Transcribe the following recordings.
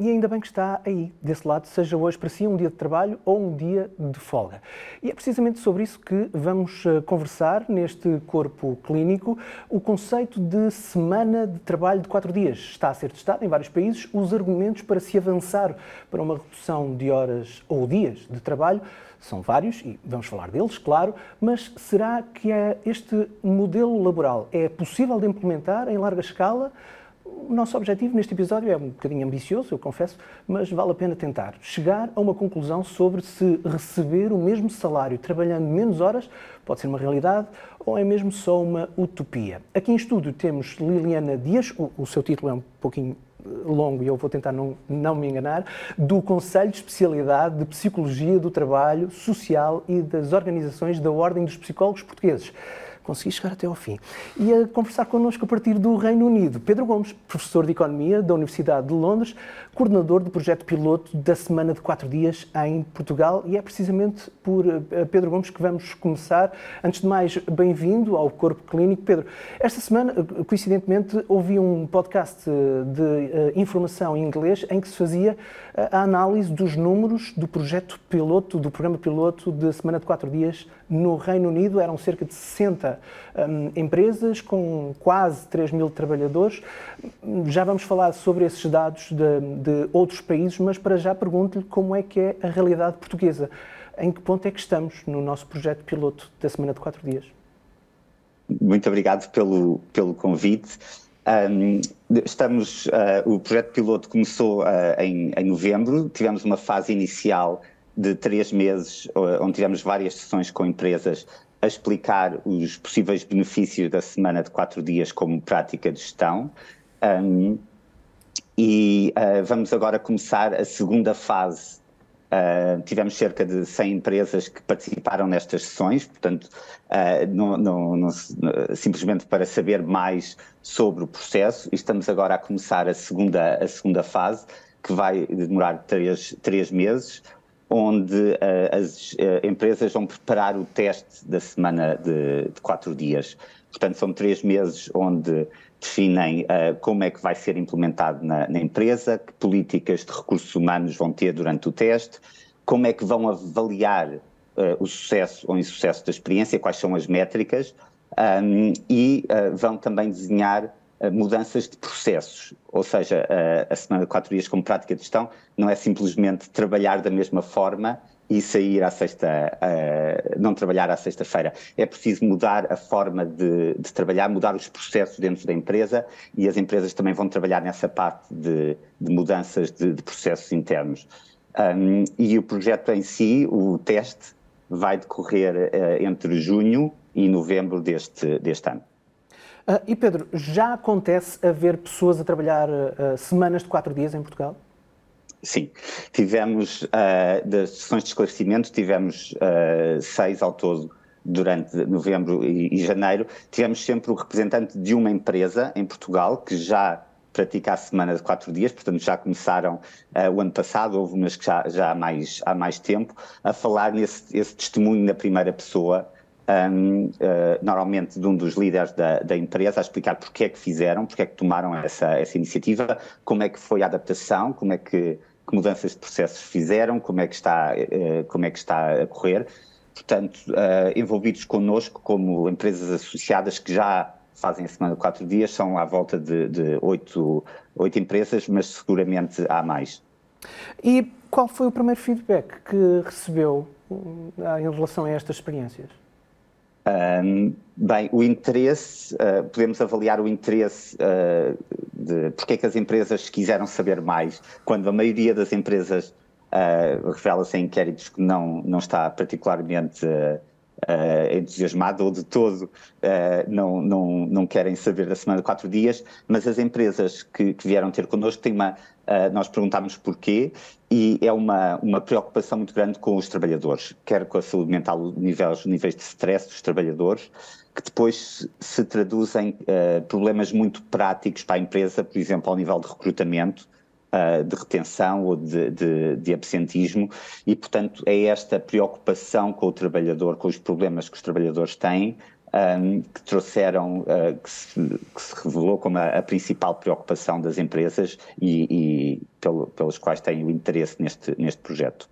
E ainda bem que está aí, desse lado, seja hoje para si um dia de trabalho ou um dia de folga. E é precisamente sobre isso que vamos eh, conversar neste corpo clínico. O conceito de semana de trabalho de quatro dias está a ser testado em vários países. Os argumentos para se avançar para uma redução de horas ou dias de trabalho são vários e vamos falar deles, claro, mas será que é este modelo laboral é possível de implementar em larga escala? O nosso objetivo neste episódio é um bocadinho ambicioso, eu confesso, mas vale a pena tentar chegar a uma conclusão sobre se receber o mesmo salário trabalhando menos horas pode ser uma realidade ou é mesmo só uma utopia. Aqui em estúdio temos Liliana Dias, o, o seu título é um pouquinho eh, longo e eu vou tentar não, não me enganar, do Conselho de Especialidade de Psicologia do Trabalho Social e das Organizações da Ordem dos Psicólogos Portugueses consegui chegar até ao fim. E a conversar connosco a partir do Reino Unido, Pedro Gomes, professor de Economia da Universidade de Londres, coordenador do projeto piloto da Semana de Quatro Dias em Portugal. E é precisamente por eh, Pedro Gomes que vamos começar. Antes de mais, bem-vindo ao Corpo Clínico. Pedro, esta semana, eh, coincidentemente, ouvi um podcast eh, de informação em inglês em que se fazia a análise dos números do projeto piloto, do programa piloto da Semana de Quatro Dias no Reino Unido. Eram cerca de 60 um, empresas com quase 3 mil trabalhadores. Já vamos falar sobre esses dados de, de outros países, mas para já pergunto-lhe como é que é a realidade portuguesa. Em que ponto é que estamos no nosso projeto piloto da Semana de Quatro Dias? Muito obrigado pelo, pelo convite. Um, estamos, uh, o projeto piloto começou uh, em, em, novembro, tivemos uma fase inicial de três meses, onde tivemos várias sessões com empresas a explicar os possíveis benefícios da semana de quatro dias como prática de gestão. Um, e uh, vamos agora começar a segunda fase. Uh, tivemos cerca de 100 empresas que participaram nestas sessões, portanto, uh, não, não, não, simplesmente para saber mais sobre o processo. E estamos agora a começar a segunda, a segunda fase, que vai demorar três, três meses, onde uh, as uh, empresas vão preparar o teste da semana de, de, quatro dias. Portanto, são três meses onde definem uh, como é que vai ser implementado na, na, empresa, que políticas de recursos humanos vão ter durante o teste, como é que vão avaliar o sucesso ou insucesso da experiência, quais são as métricas, um, e vão também desenhar mudanças de processos, ou seja, a, a semana de quatro dias como prática de gestão não é simplesmente trabalhar da mesma forma e sair à sexta, uh, não trabalhar à sexta-feira. É preciso mudar a forma de, de, trabalhar, mudar os processos dentro da empresa e as empresas também vão trabalhar nessa parte de, de mudanças de, de, processos internos. Um, e o projeto em si, o teste, vai decorrer uh, entre junho e novembro deste, deste ano. Uh, e Pedro, já acontece haver pessoas a trabalhar uh, semanas de quatro dias em Portugal? Sim, tivemos, das sessões de esclarecimento, tivemos seis ao todo durante novembro e, e, janeiro. Tivemos sempre o representante de uma empresa em Portugal que já pratica a semana de quatro dias, portanto já começaram uh, o ano passado, houve umas que já, já há, mais, há mais tempo, a falar nesse esse testemunho na primeira pessoa um, uh, normalmente de um dos líderes da, da, empresa, a explicar porque é que fizeram, porque é que tomaram essa, essa iniciativa, como é que foi a adaptação, como é que, que mudanças de processos fizeram, como é que está, uh, como é que está a correr. Portanto, uh, envolvidos connosco como empresas associadas que já fazem a semana de quatro dias, são à volta de, de oito, oito empresas, mas seguramente há mais. E qual foi o primeiro feedback que recebeu em relação a estas experiências? Um, bem, o interesse, uh, podemos avaliar o interesse uh, de porque é que as empresas quiseram saber mais, quando a maioria das empresas uh, revela-se em inquéritos que não, não está particularmente uh, entusiasmado ou de todo uh, não, não, não querem saber da semana de quatro dias, mas as empresas que, que vieram ter connosco têm uma. Uh, nós perguntámos porquê e é uma, uma preocupação muito grande com os trabalhadores, quer com a saúde mental, níveis, níveis de stress dos trabalhadores, que depois se traduzem uh, problemas muito práticos para a empresa, por exemplo, ao nível de recrutamento, uh, de retenção ou de, de, de, absentismo e, portanto, é esta preocupação com o trabalhador, com os problemas que os trabalhadores têm, um, que trouxeram, uh, que, se, que, se, revelou como a, a, principal preocupação das empresas e, e pelo, pelos quais têm o interesse neste, neste projeto.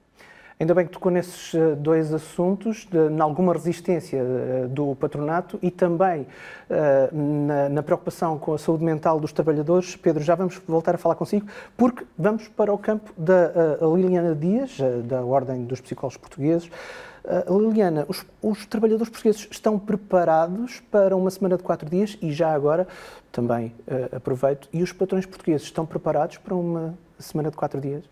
Ainda bem que tocou nesses eh, dois assuntos, em alguma resistência uh, do patronato e também uh, na, na, preocupação com a saúde mental dos trabalhadores. Pedro, já vamos voltar a falar consigo, porque vamos para o campo da Liliana Dias, da Ordem dos Psicólogos Portugueses. Liliana, os, os, trabalhadores portugueses estão preparados para uma semana de quatro dias e já agora também aproveito, e os patrões portugueses estão preparados para uma semana de quatro dias?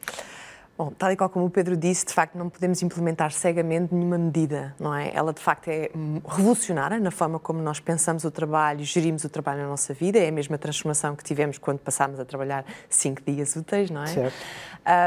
Bom, tal e qual como o Pedro disse, de facto não podemos implementar cegamente nenhuma medida, não é? Ela de facto é revolucionária na forma como nós pensamos o trabalho, gerimos o trabalho na nossa vida, é a mesma transformação que tivemos quando passámos a trabalhar cinco dias úteis, não é? Certo.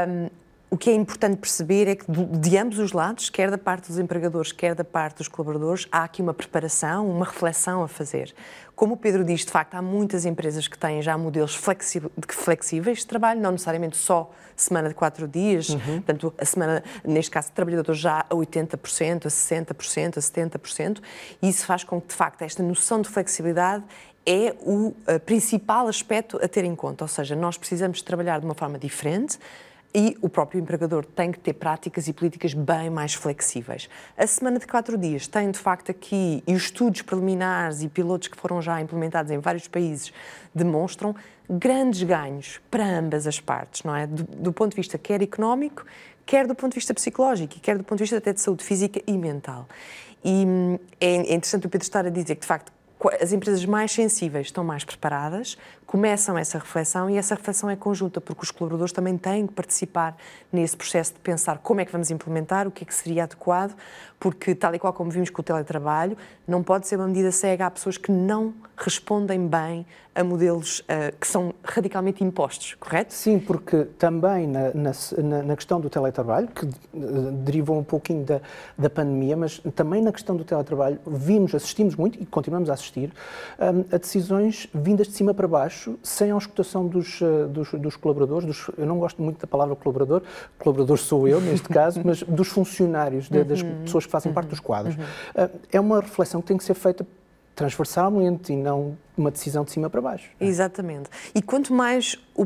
Um, o que é importante perceber é que de ambos os lados, quer da parte dos empregadores, quer da parte dos colaboradores, há aqui uma preparação, uma reflexão a fazer. Como o Pedro diz, de facto, há muitas empresas que têm já modelos flexíveis de trabalho, não necessariamente só semana de quatro dias, uhum. portanto, a semana, neste caso, de trabalhadores já a 80%, a 60%, a 70%, e isso faz com que, de facto, esta noção de flexibilidade é o principal aspecto a ter em conta, ou seja, nós precisamos trabalhar de uma forma diferente, e o próprio empregador tem que ter práticas e políticas bem mais flexíveis. A semana de quatro dias tem, de facto, aqui, e os estudos preliminares e pilotos que foram já implementados em vários países demonstram grandes ganhos para ambas as partes, não é? Do, do ponto de vista quer económico, quer do ponto de vista psicológico, e quer do ponto de vista até de saúde física e mental. E hum, é interessante o Pedro estar a dizer que, de facto, as empresas mais sensíveis estão mais preparadas, começam essa reflexão e essa reflexão é conjunta, porque os colaboradores também têm que participar nesse processo de pensar como é que vamos implementar, o que é que seria adequado, porque, tal e qual como vimos com o teletrabalho, não pode ser uma medida cega. Há pessoas que não respondem bem a modelos uh, que são radicalmente impostos, correto? Sim, porque também na, na, na questão do teletrabalho, que uh, derivou um pouquinho da, da pandemia, mas também na questão do teletrabalho, vimos, assistimos muito e continuamos a assistir um, a decisões vindas de cima para baixo sem a auscultação dos, eh, dos, dos colaboradores, dos, eu não gosto muito da palavra colaborador, colaborador sou eu neste caso, mas dos funcionários, de, das uhum. pessoas que fazem parte dos quadros. Uhum. Eh, é uma reflexão que tem que ser feita transversalmente e não uma decisão de cima para baixo. Exatamente. E quanto mais o,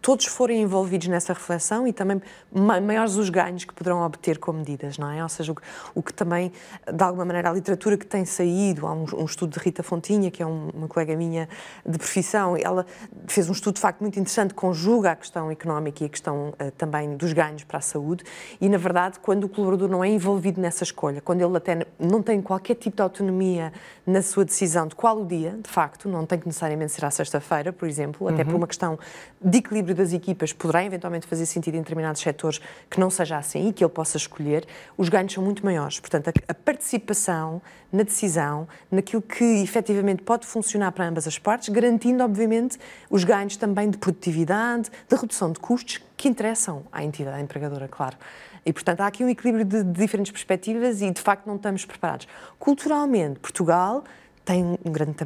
todos forem envolvidos nessa reflexão e também maiores os ganhos que poderão obter com medidas, não é? Ou seja, o, o que também, de alguma maneira, a literatura que tem saído, há um, um estudo de Rita Fontinha, que é um, uma colega minha de profissão, ela fez um estudo de facto muito interessante, conjuga a questão económica e a questão uh, também dos ganhos para a saúde e, na verdade, quando o colaborador não é envolvido nessa escolha, quando ele até não tem qualquer tipo de autonomia na sua decisão de qual o dia, de facto, não tem que necessariamente ser à sexta-feira, por exemplo, até uhum. por uma questão de equilíbrio das equipas, poderá eventualmente fazer sentido em determinados setores que não seja assim e que ele possa escolher, os ganhos são muito maiores. Portanto, a, participação na decisão, naquilo que efetivamente pode funcionar para ambas as partes, garantindo, obviamente, os ganhos também de produtividade, de redução de custos que interessam à entidade empregadora, claro. E, portanto, há aqui um equilíbrio de, de diferentes perspectivas e, de facto, não estamos preparados. Culturalmente, Portugal tem um grande,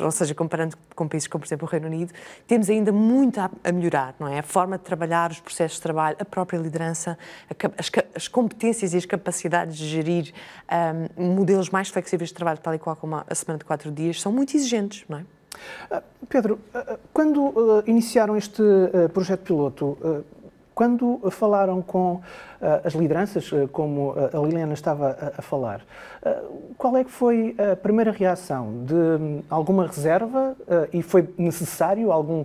ou seja, comparando com países como, por exemplo, o Reino Unido, temos ainda muito a, a melhorar, não é? A forma de trabalhar, os processos de trabalho, a própria liderança, a, as, as, competências e as capacidades de gerir um, modelos mais flexíveis de trabalho, tal e qual como a semana de quatro dias, são muito exigentes, não é? Uh, Pedro, uh, quando uh, iniciaram este projeto piloto, quando falaram com uh, as lideranças, uh, como a Liliana estava a, a falar, uh, qual é que foi a primeira reação? De um, alguma reserva e foi necessário algum,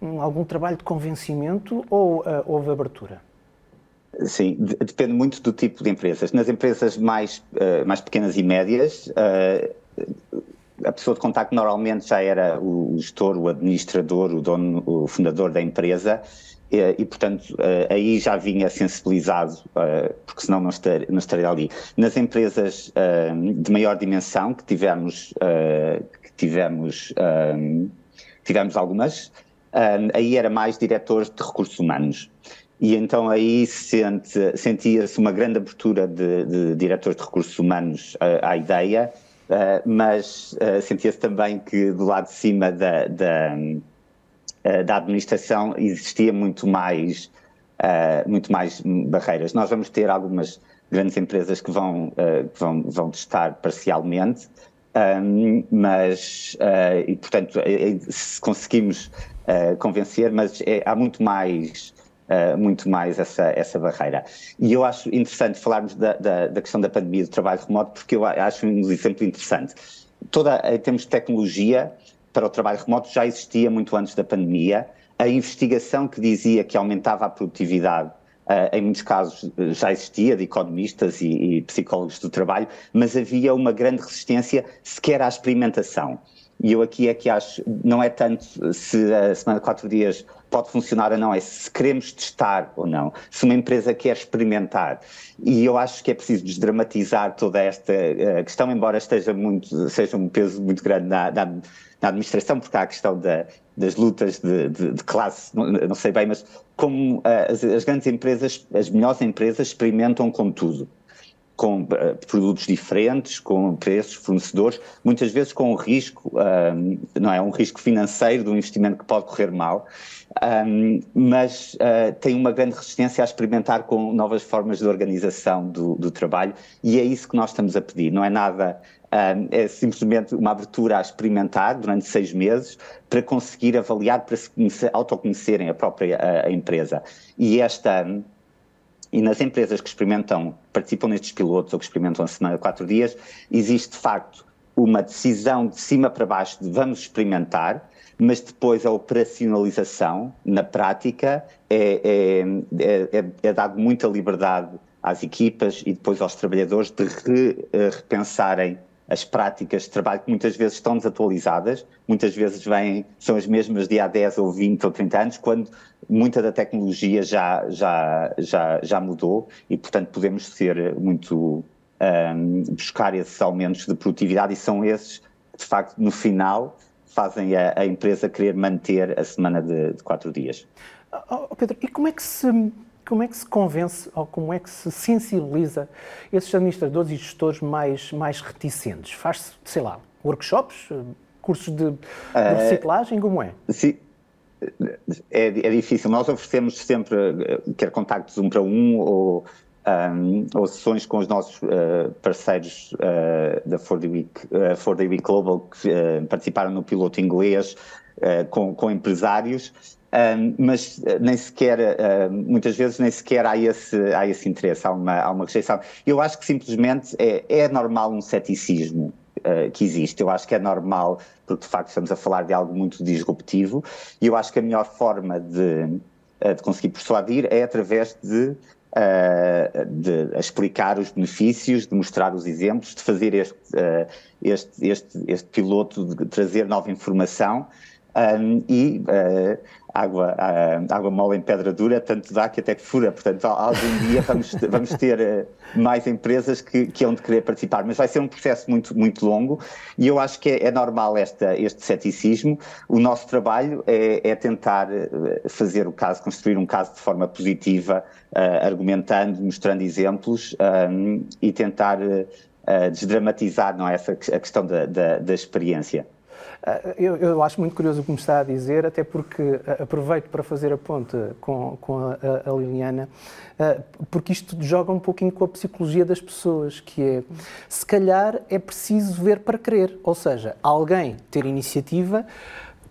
um, algum trabalho de convencimento ou houve abertura? Sim, depende muito do tipo de empresas. Nas empresas mais, mais pequenas e médias, a pessoa de contacto normalmente já era o gestor, o administrador, o dono, o fundador da empresa e, portanto, eh, aí já vinha sensibilizado, eh, porque senão não, estar, não estaria ali. Nas empresas eh, de maior dimensão, que tivemos, que tivemos, tivemos algumas, aí era mais diretores de recursos humanos. E então aí sente, sentia-se uma grande abertura de, de diretores de recursos humanos à, à ideia, mas sentia-se também que do lado de cima da, da eh, da administração existia muito mais, uh, muito mais barreiras. Nós vamos ter algumas grandes empresas que vão, uh, que vão, vão testar parcialmente, um, mas, uh, e portanto, se conseguimos convencer, mas é, há muito mais. Uh, muito mais essa, essa barreira. E eu acho interessante falarmos da, da, da, questão da pandemia do trabalho remoto, porque eu acho um exemplo interessante. Toda, em termos de tecnologia, para o trabalho remoto já existia muito antes da pandemia. A investigação que dizia que aumentava a produtividade Uh, em muitos casos já existia de economistas e, e, psicólogos do trabalho, mas havia uma grande resistência sequer à experimentação. E eu aqui é que acho, não é tanto se a semana de quatro dias pode funcionar ou não, é se queremos testar ou não, se uma empresa quer experimentar. E eu acho que é preciso desdramatizar toda esta uh, questão, embora esteja muito, seja um peso muito grande na, na, na administração, porque há a questão da, das lutas de, de, de classe, não, não, sei bem, mas como uh, as, as grandes empresas, as melhores empresas experimentam com tudo. Com uh, produtos diferentes, com preços, fornecedores, muitas vezes com um risco, um, não é? Um risco financeiro de um investimento que pode correr mal, um, mas uh, tem uma grande resistência a experimentar com novas formas de organização do, do, trabalho e é isso que nós estamos a pedir. Não é nada, é simplesmente uma abertura a experimentar durante seis meses para conseguir avaliar, para se conhecer, autoconhecerem a própria a, a empresa. E esta e nas empresas que experimentam, participam nestes pilotos ou que experimentam a semana quatro dias, existe de facto uma decisão de cima para baixo de vamos experimentar, mas depois a operacionalização na prática é, é, é, é dado muita liberdade às equipas e depois aos trabalhadores de re, eh, repensarem as práticas de trabalho que muitas vezes estão desatualizadas, muitas vezes vêm, são as mesmas de há 10 ou 20 ou 30 anos, quando muita da tecnologia já, já, já, já mudou e, portanto, podemos ser muito. Um, buscar esses aumentos de produtividade e são esses que, de facto, no final, fazem a, a empresa querer manter a semana de, de quatro dias. Oh, oh Pedro, e como é que se como é que se convence ou como é que se sensibiliza esses administradores e gestores mais, mais reticentes? Faz-se, sei lá, workshops, cursos de, de eh, reciclagem, como é? Sim. É, é, difícil. Nós oferecemos sempre, eh, quer contactos um para um ou, um, ou sessões com os nossos uh, parceiros uh, da 4 Week, uh, Week Global que participaram no piloto inglês com, com empresários mas eh, nem sequer, uh, muitas vezes nem sequer há esse, há esse interesse, há uma, há uma rejeição. Eu acho que simplesmente é, é normal um ceticismo uh, que existe, eu acho que é normal, porque de facto estamos a falar de algo muito disruptivo, e eu acho que a melhor forma de, uh, de conseguir persuadir é através de, de explicar os benefícios, de mostrar os exemplos, de fazer este, este, este, este piloto, de trazer nova informação. Um, e uh, água, uh, água mole em pedra dura, tanto dá que até que fura. Portanto, algum dia vamos, vamos ter uh, mais empresas que, que hão de querer participar, mas vai ser um processo muito, muito longo e eu acho que é, é normal esta, este ceticismo. O nosso trabalho é, é, tentar fazer o caso, construir um caso de forma positiva, argumentando, mostrando exemplos um, e tentar desdramatizar não é, essa, a questão da, da, da experiência. Ah, eu, eu, acho muito curioso o que me está a dizer, até porque ah, aproveito para fazer a ponte com, com a, a, Liliana, ah, porque isto joga um pouquinho com a psicologia das pessoas, que é, se calhar é preciso ver para crer, ou seja, alguém ter iniciativa,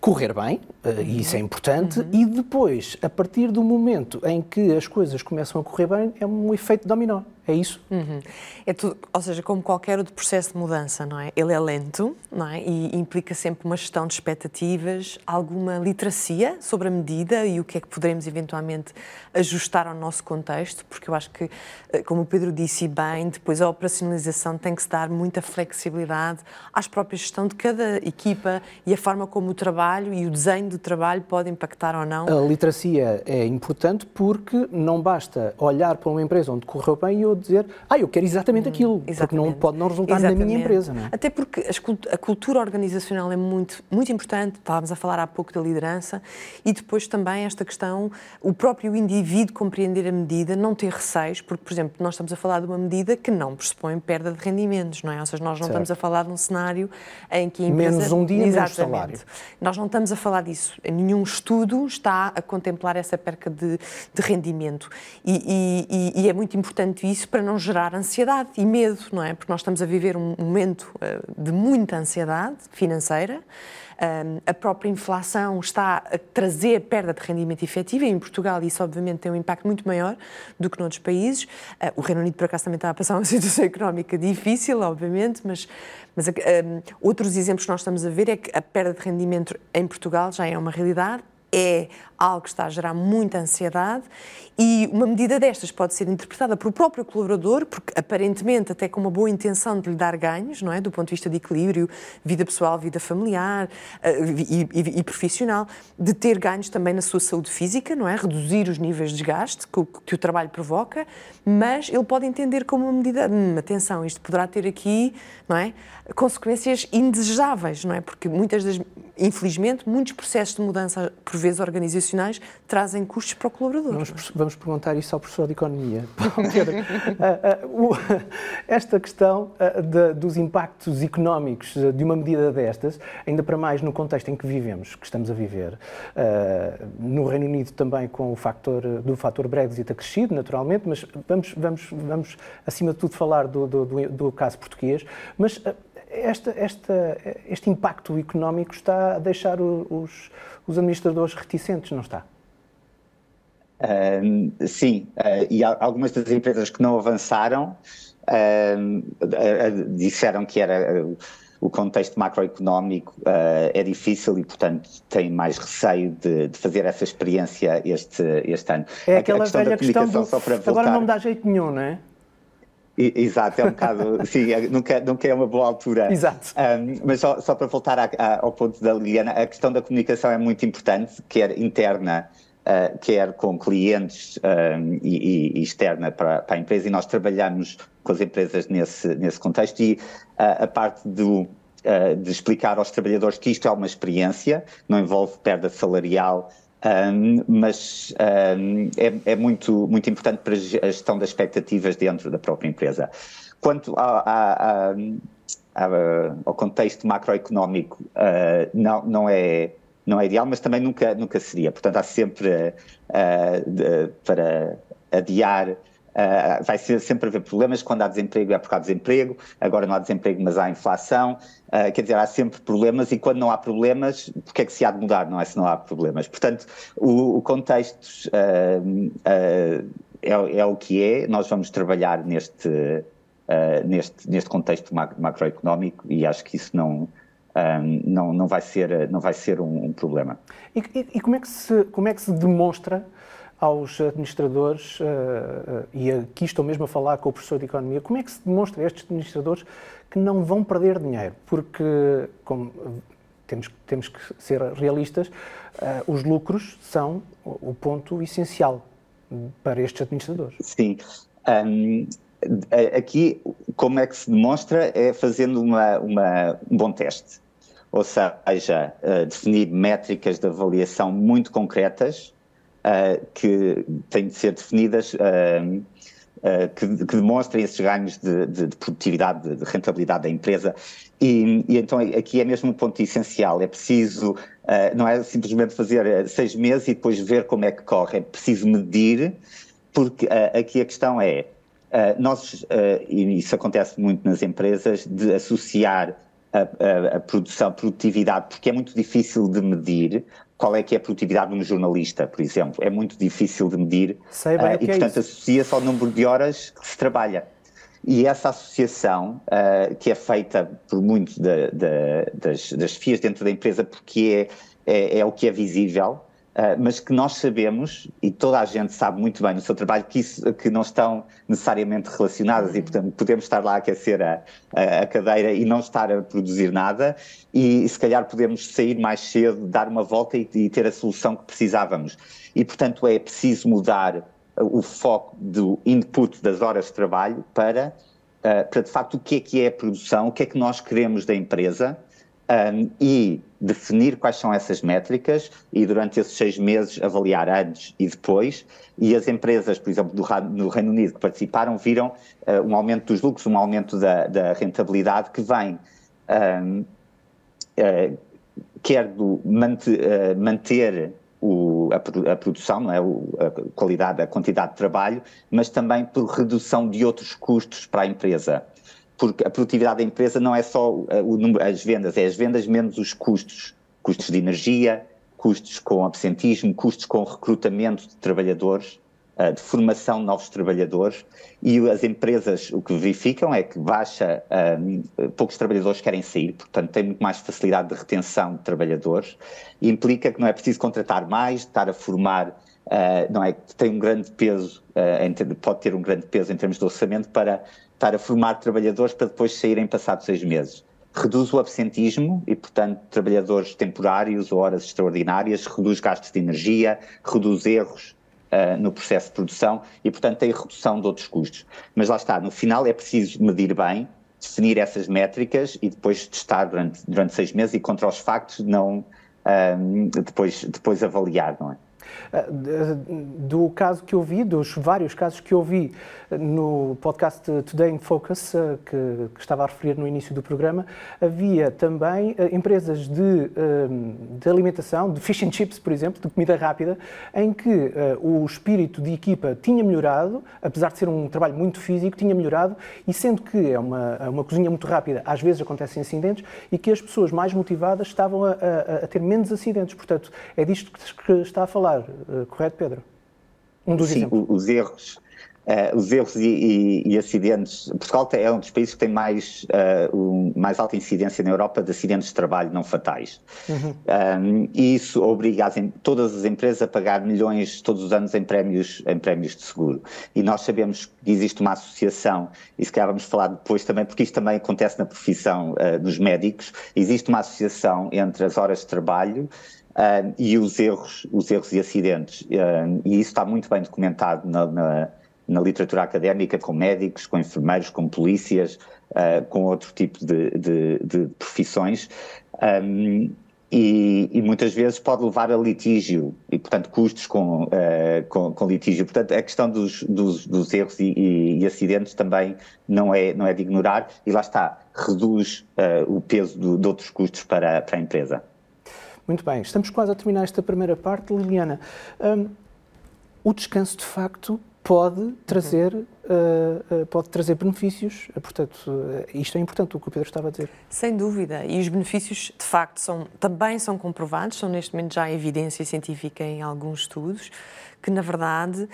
correr bem, e isso é importante, uhum. e depois, a partir do momento em que as coisas começam a correr bem, é um efeito dominó. É isso? Uhum. É tudo, ou seja, como qualquer outro processo de mudança, não é? Ele é lento, não é? E implica sempre uma gestão de expectativas, alguma literacia sobre a medida e o que é que poderemos eventualmente ajustar ao nosso contexto, porque eu acho que, eh, como o Pedro disse bem, depois a operacionalização tem que se dar muita flexibilidade às próprias gestão de cada equipa e a forma como o trabalho e o desenho do trabalho pode impactar ou não. A literacia é importante porque não basta olhar para uma empresa onde correu bem e dizer, ah, eu quero exatamente hum, aquilo, exatamente. porque não pode não resultar exatamente. na minha empresa. É? Até porque a cultura organizacional é muito, muito importante, estávamos a falar há pouco da liderança, e depois também esta questão, o próprio indivíduo compreender a medida, não ter receios, porque, por exemplo, nós estamos a falar de uma medida que não pressupõe perda de rendimentos, não é? Ou seja, nós não certo. estamos a falar de um cenário em que a empresa... Menos um dia, exatamente, menos salário. Nós não estamos a falar disso. Nenhum estudo está a contemplar essa perca de, de rendimento. E, e, e é muito importante isso isso para não gerar ansiedade e medo, não é? Porque nós estamos a viver um momento de muita ansiedade financeira a própria inflação está a trazer perda de rendimento efetivo e em Portugal isso obviamente tem um impacto muito maior do que noutros países. Ah, o Reino Unido por acaso também está a passar uma situação económica difícil, obviamente, mas, mas um, outros exemplos que nós estamos a ver é que a perda de rendimento em Portugal já é uma realidade, é algo que está a gerar muita ansiedade e uma medida destas pode ser interpretada por o próprio colaborador, porque aparentemente até com uma boa intenção de lhe dar ganhos, não é, do ponto de vista de equilíbrio, vida pessoal, vida familiar uh, e, e, e, profissional, de ter ganhos também na sua saúde física, não é, reduzir os níveis de desgaste que, que o trabalho provoca, mas ele pode entender como uma medida, hum, atenção, isto poderá ter aqui, não é, consequências indesejáveis, não é, porque muitas das, infelizmente, muitos processos de mudança por vezes organizacionais trazem custos para o colaborador. Vamos, vamos perguntar isso ao professor de Economia. Pedro, uh, uh, esta questão uh, de, dos impactos económicos de uma medida destas, ainda para mais no contexto em que vivemos, que estamos a viver, no Reino Unido também com o factor do fator Brexit acrescido, naturalmente, mas vamos, vamos, vamos acima de tudo falar do, do, do, do caso português, mas esta, esta, este impacto económico está a deixar os, os administradores reticentes, não está? Uh, sim, uh, e algumas das empresas que não avançaram uh, disseram que era o contexto macroeconómico é difícil e, portanto, têm mais receio de, de, fazer essa experiência este, este ano. É aquela a questão velha questão do, agora não me dá jeito nenhum, não é? Exato, é um bocado, sim, é, nunca, nunca é uma boa altura. Exato. Um, mas só, só, para voltar a, a, ao ponto da Liliana, a questão da comunicação é muito importante, quer interna, uh, quer com clientes um, e, e, externa para, para, a empresa, e nós trabalhamos com as empresas nesse, nesse contexto, e uh, a parte do, uh, de explicar aos trabalhadores que isto é uma experiência, não envolve perda salarial, um, mas um, é, é, muito, muito importante para a gestão das expectativas dentro da própria empresa. Quanto a, a, a, ao contexto macroeconómico, uh, não, não, é, não é ideal, mas também nunca, nunca seria. Portanto, há sempre uh, de, para adiar Uh, vai ser, sempre haver problemas. Quando há desemprego é por causa de desemprego, agora não há desemprego, mas há inflação. Uh, quer dizer, há sempre problemas e quando não há problemas, porque é que se há de mudar, não é? Se não há problemas. Portanto, o, o contexto uh, é, é, o que é. Nós vamos trabalhar neste, neste, neste contexto macroeconómico e acho que isso não. Um, não, não vai ser, não vai ser um, um problema. E, e, como, é que se, como é que se demonstra aos administradores, uh, uh, e aqui estou mesmo a falar com o professor de Economia, como é que se demonstra a estes administradores que não vão perder dinheiro? Porque, como temos, temos que ser realistas, uh, os lucros são o ponto essencial para estes administradores. Sim. Um, aqui, como é que se demonstra? É fazendo uma, uma um bom teste. Ou seja, definir métricas de avaliação muito concretas, uh, que têm de ser definidas, uh, que, que, demonstrem esses ganhos de, de, de produtividade, de, rentabilidade da empresa. E, e, então aqui é mesmo um ponto essencial. É preciso, não é simplesmente fazer seis meses e depois ver como é que corre, é preciso medir, porque aqui a questão é. nós, e isso acontece muito nas empresas, de associar a, a, a, produção, produtividade, porque é muito difícil de medir, qual é que é a produtividade de um jornalista, por exemplo. É muito difícil de medir Sei bem uh, e, portanto, é associa-se ao número de horas que se trabalha. E essa associação, uh, que é feita por muitos das, das FIAs dentro da empresa, porque é, é, é o que é visível, mas que nós sabemos, e toda a gente sabe muito bem no seu trabalho, que, isso, que não estão necessariamente relacionadas e, portanto, podemos estar lá a aquecer a, a, cadeira e não estar a produzir nada e, se calhar podemos sair mais cedo, dar uma volta e, e ter a solução que precisávamos. E, portanto, é preciso mudar o foco do input das horas de trabalho para, uh, para de facto, o que é que é a produção, o que é que nós queremos da empresa um, e definir quais são essas métricas e durante esses seis meses avaliar antes e depois. E as empresas, por exemplo, do, no Reino Unido que participaram, viram uh, um aumento dos lucros, um aumento da, da rentabilidade que vem um, uh, quer do manter, uh, manter o a, a, produção, não é? a qualidade, a quantidade de trabalho, mas também por redução de outros custos para a empresa. Porque a produtividade da empresa não é só o número, as vendas, é as vendas menos os custos. Custos de energia, custos com absentismo, custos com recrutamento de trabalhadores, eh, de formação de novos trabalhadores e as empresas o que verificam é que baixa, um, poucos trabalhadores querem sair, portanto tem muito mais facilidade de retenção de trabalhadores implica que não é preciso contratar mais, estar a formar, não é tem um grande peso, pode ter um grande peso em termos de orçamento para estar a formar trabalhadores para depois saírem passados seis meses reduz o absentismo e, portanto, trabalhadores temporários ou horas extraordinárias, reduz gastos de energia, reduz erros uh, no processo de produção e, portanto, tem redução de outros custos. Mas lá está, no final é preciso medir bem, definir essas métricas e depois testar durante, durante seis meses e contra os factos não uh, depois, depois avaliar, não é? Ah, do caso que eu vi, dos vários casos que eu vi no podcast Today in Focus, ah, que, que estava a referir no início do programa, havia também empresas de, de, alimentação, de fish and chips, por exemplo, de comida rápida, em que o espírito de equipa tinha melhorado, apesar de ser um trabalho muito físico, tinha melhorado, e sendo que é uma, uma cozinha muito rápida, às vezes acontecem acidentes, e que as pessoas mais motivadas estavam a, a, a ter menos acidentes. Portanto, é disto que está a falar uh, correto, Pedro? Um dos Sim, exemplos. os erros. Uh, os erros e, e, e, acidentes. Portugal é um dos países que tem mais, uh, um, mais alta incidência na Europa de acidentes de trabalho não fatais. Uhum. Um, e isso obriga as, todas as empresas a pagar milhões todos os anos em prémios, em prémios de seguro. E nós sabemos que existe uma associação, e se calhar vamos falar depois também, porque isto também acontece na profissão uh, dos médicos, existe uma associação entre as horas de trabalho uh, e os erros, os erros e acidentes. Uh, e isso está muito bem documentado na, na, na, literatura académica, com médicos, com enfermeiros, com polícias, uh, com outro tipo de, de, de profissões. Um, e, e, muitas vezes pode levar a litígio e, portanto, custos com, uh, com, com, litígio. Portanto, a questão dos, dos, dos erros e, e, e, acidentes também não é, não é de ignorar e lá está, reduz uh, o peso do, de outros custos para, para a empresa. Muito bem, estamos quase a terminar esta primeira parte. Liliana, um, o descanso de facto pode trazer, uhum. Uh, uh, pode trazer benefícios, uh, portanto, isto é importante o que o Pedro estava a dizer. Sem dúvida, e os benefícios de facto são, também são comprovados, são neste momento já evidência científica em alguns estudos, que na verdade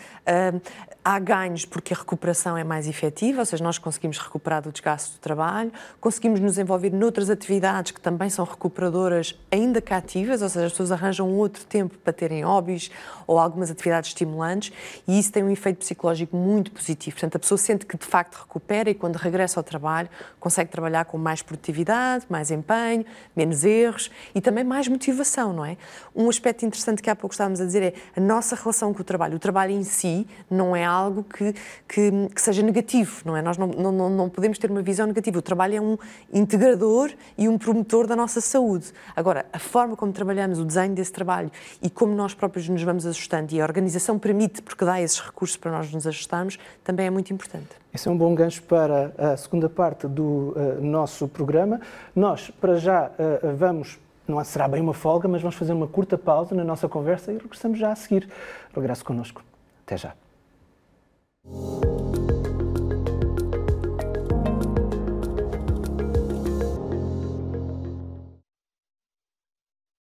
há ganhos porque a recuperação é mais efetiva, ou seja, nós conseguimos recuperar do desgaste do trabalho, conseguimos nos envolver noutras atividades que também são recuperadoras, ainda cativas, ou seja, as pessoas arranjam outro tempo para terem hobbies ou algumas atividades estimulantes e isso tem um efeito psicológico muito positivo. Portanto, a pessoa sente que de facto recupera e quando regressa ao trabalho consegue trabalhar com mais produtividade, mais empenho, menos erros e também mais motivação, não é? Um aspecto interessante que há pouco estávamos a dizer é a nossa relação com o trabalho. O trabalho em si não é algo que, que, que seja negativo, não é? Nós não, não, não podemos ter uma visão negativa. O trabalho é um integrador e um promotor da nossa saúde. Agora, a forma como trabalhamos, o desenho desse trabalho e como nós próprios nos vamos ajustando e a organização permite, porque dá esses recursos para nós nos ajustarmos, também é muito importante. Esse é um bom gancho para a segunda parte do uh, nosso programa. Nós, para já, uh, vamos não será bem uma folga, mas vamos fazer uma curta pausa na nossa conversa e regressamos já a seguir. Regresso connosco. Até já.